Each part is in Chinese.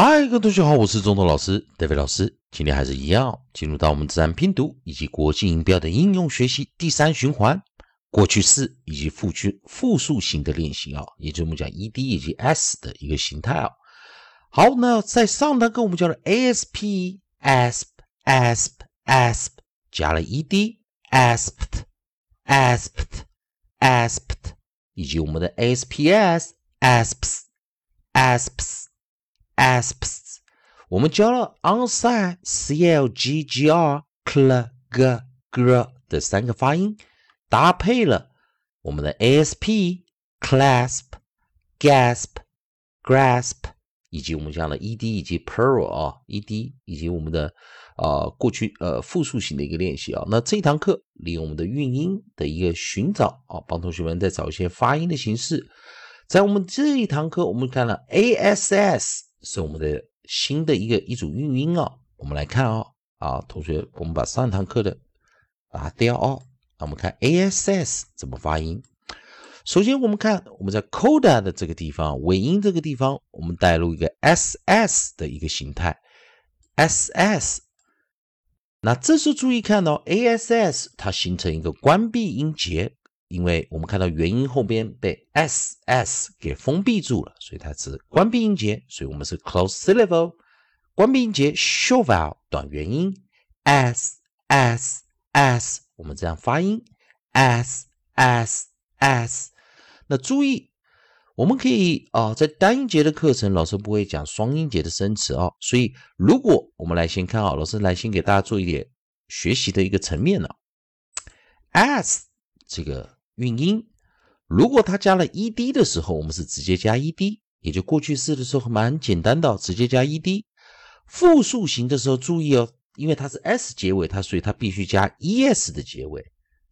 嗨，各位同学好，我是中通老师 David 老师。今天还是一样，进入到我们自然拼读以及国际音标的应用学习第三循环，过去式以及复去复数型的练习啊，也就是我们讲 ed 以及 s 的一个形态啊。好，那在上堂课我们教了 asp asp asp asp 加了 ed asped asped asped 以及我们的 asps asps asps asps，我们教了 onside c l g g r cl g gr 的三个发音，搭配了我们的 asp clasp gasp grasp，以及我们讲的 ed 以及 pearl 啊 ed 以及我们的啊过去呃复数型的一个练习啊。那这一堂课利用我们的韵音的一个寻找啊，帮同学们再找一些发音的形式。在我们这一堂课，我们看了 ass。是我们的新的一个一组韵音啊，我们来看哦啊，同学，我们把上堂课的拿掉哦。那我们看 ass 怎么发音。首先，我们看我们在 coda 的这个地方尾音这个地方，我们带入一个 ss 的一个形态，ss。那这时候注意看到 ass 它形成一个关闭音节。因为我们看到元音后边被 s s 给封闭住了，所以它是关闭音节，所以我们是 close syllable 关闭音节 short vowel 短元音 s s s 我们这样发音 s s s。那注意，我们可以啊，在单音节的课程，老师不会讲双音节的生词哦，所以如果我们来先看啊，老师来先给大家做一点学习的一个层面呢，s 这个。韵音，如果它加了 ed 的时候，我们是直接加 ed，也就过去式的时候蛮简单的，直接加 ed。复数型的时候注意哦，因为它是 s 结尾，它所以它必须加 es 的结尾，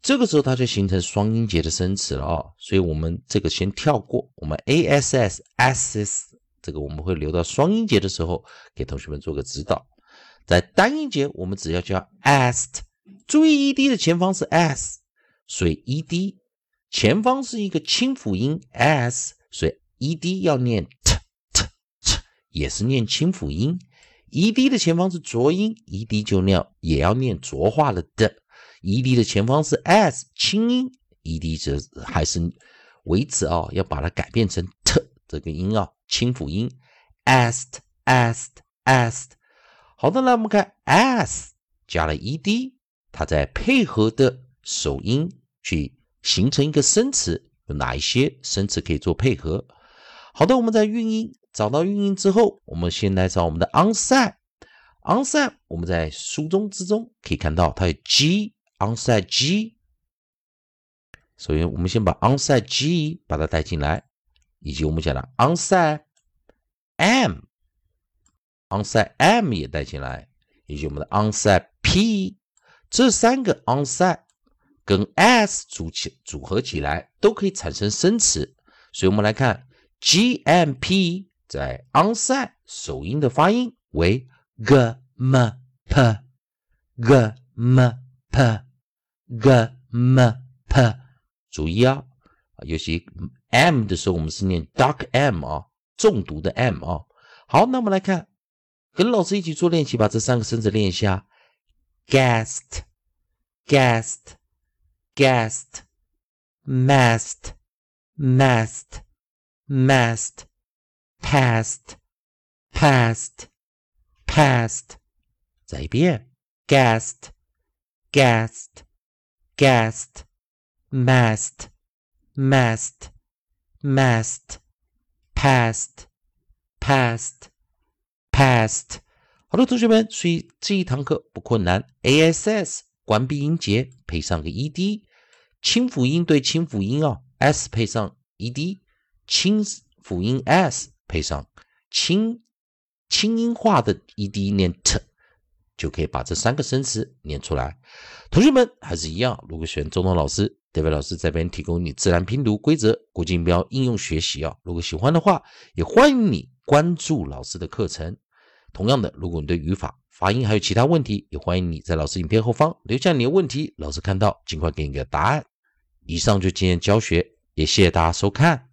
这个时候它就形成双音节的生词了哦。所以我们这个先跳过，我们 ass asses 这个我们会留到双音节的时候给同学们做个指导。在单音节，我们只要加 asked，注意 ed 的前方是 s，所以 ed。前方是一个清辅音 s，所以 ed 要念 t t t，也是念清辅音。ed 的前方是浊音，ed 就念也要念浊化了的。ed 的前方是 s 清音，ed 则还是维持啊，要把它改变成 t 这个音啊，清辅音 s t s t s t。好的，那我们看 s 加了 ed，它在配合的首音去。形成一个生词，有哪一些生词可以做配合？好的，我们在韵音找到韵音之后，我们先来找我们的 onside。onside 我们在书中之中可以看到它有 g onside g。首先，我们先把 onside g 把它带进来，以及我们讲的 onside m，onside m 也带进来，以及我们的 onside p，这三个 onside。跟 s 组起组合起来都可以产生生词，所以我们来看 g m p 在 onside 首音的发音为 g m p g m p g m p，注意啊，尤其 m 的时候我们是念 dark m 啊，重读的 m 啊。好，那我们来看，跟老师一起做练习，把这三个生词练一下。：guest guest。guest, mast, mast, mast, past, past, past。再一遍，guest, guest, guest, mast, mast, mast, past, past, past。好的，同学们，所以这一堂课不困难。ass 关闭音节配上个 ed， 清辅音对清辅音啊，s 配上 ed，清辅音 s 配上清清音化的 ed 念 t，就可以把这三个生词念出来。同学们还是一样，如果选中通老师德伟老师这边提供你自然拼读规则、国际音标应用学习啊。如果喜欢的话，也欢迎你关注老师的课程。同样的，如果你对语法，发音还有其他问题，也欢迎你在老师影片后方留下你的问题，老师看到尽快给你个答案。以上就今天教学，也谢谢大家收看。